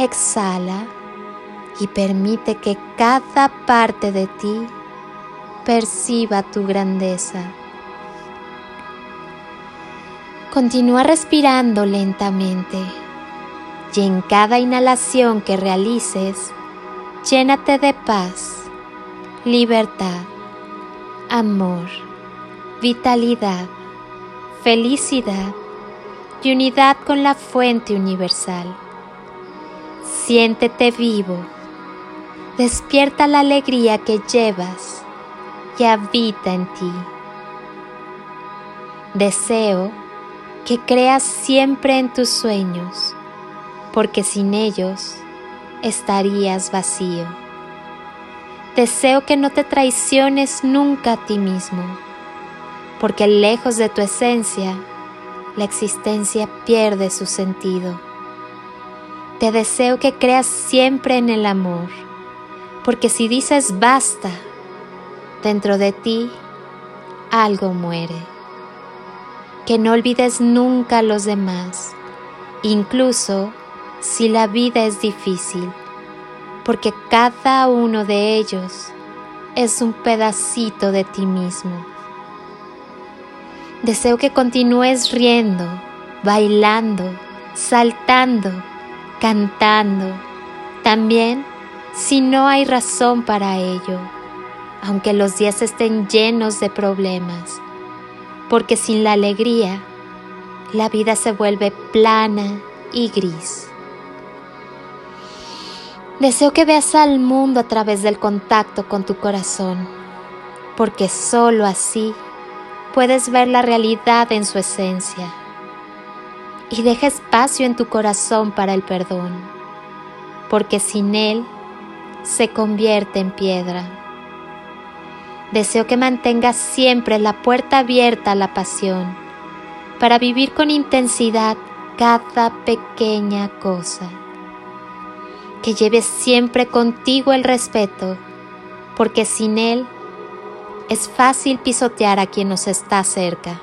Exhala y permite que cada parte de ti perciba tu grandeza. Continúa respirando lentamente y en cada inhalación que realices, llénate de paz, libertad, amor, vitalidad, felicidad y unidad con la fuente universal. Siéntete vivo despierta la alegría que llevas y habita en ti. Deseo que creas siempre en tus sueños, porque sin ellos estarías vacío. Deseo que no te traiciones nunca a ti mismo, porque lejos de tu esencia, la existencia pierde su sentido. Te deseo que creas siempre en el amor porque si dices basta, dentro de ti algo muere. Que no olvides nunca a los demás, incluso si la vida es difícil, porque cada uno de ellos es un pedacito de ti mismo. Deseo que continúes riendo, bailando, saltando, cantando. También si no hay razón para ello, aunque los días estén llenos de problemas, porque sin la alegría la vida se vuelve plana y gris. Deseo que veas al mundo a través del contacto con tu corazón, porque sólo así puedes ver la realidad en su esencia. Y deja espacio en tu corazón para el perdón, porque sin él se convierte en piedra. Deseo que mantengas siempre la puerta abierta a la pasión para vivir con intensidad cada pequeña cosa. Que lleves siempre contigo el respeto, porque sin él es fácil pisotear a quien nos está cerca.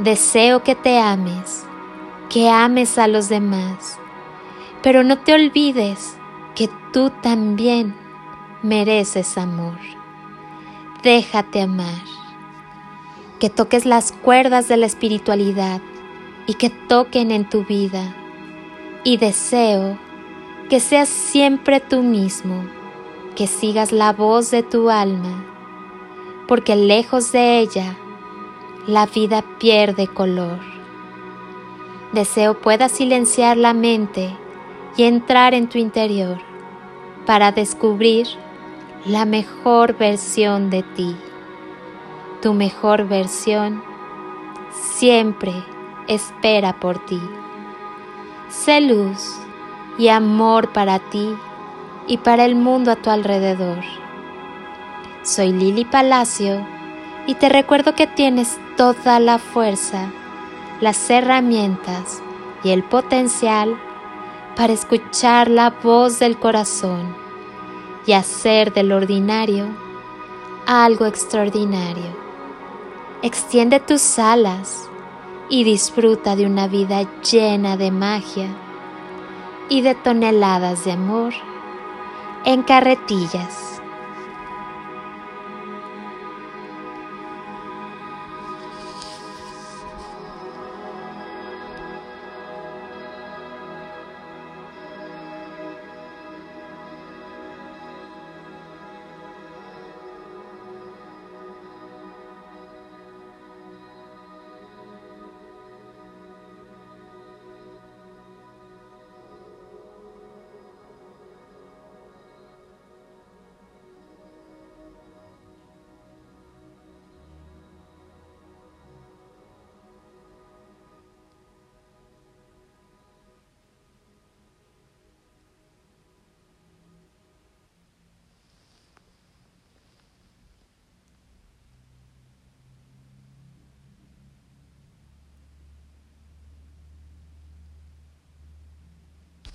Deseo que te ames, que ames a los demás, pero no te olvides que tú también mereces amor. Déjate amar. Que toques las cuerdas de la espiritualidad y que toquen en tu vida. Y deseo que seas siempre tú mismo, que sigas la voz de tu alma, porque lejos de ella la vida pierde color. Deseo puedas silenciar la mente y entrar en tu interior para descubrir la mejor versión de ti. Tu mejor versión siempre espera por ti. Sé luz y amor para ti y para el mundo a tu alrededor. Soy Lili Palacio y te recuerdo que tienes toda la fuerza, las herramientas y el potencial para escuchar la voz del corazón y hacer del ordinario algo extraordinario. Extiende tus alas y disfruta de una vida llena de magia y de toneladas de amor en carretillas.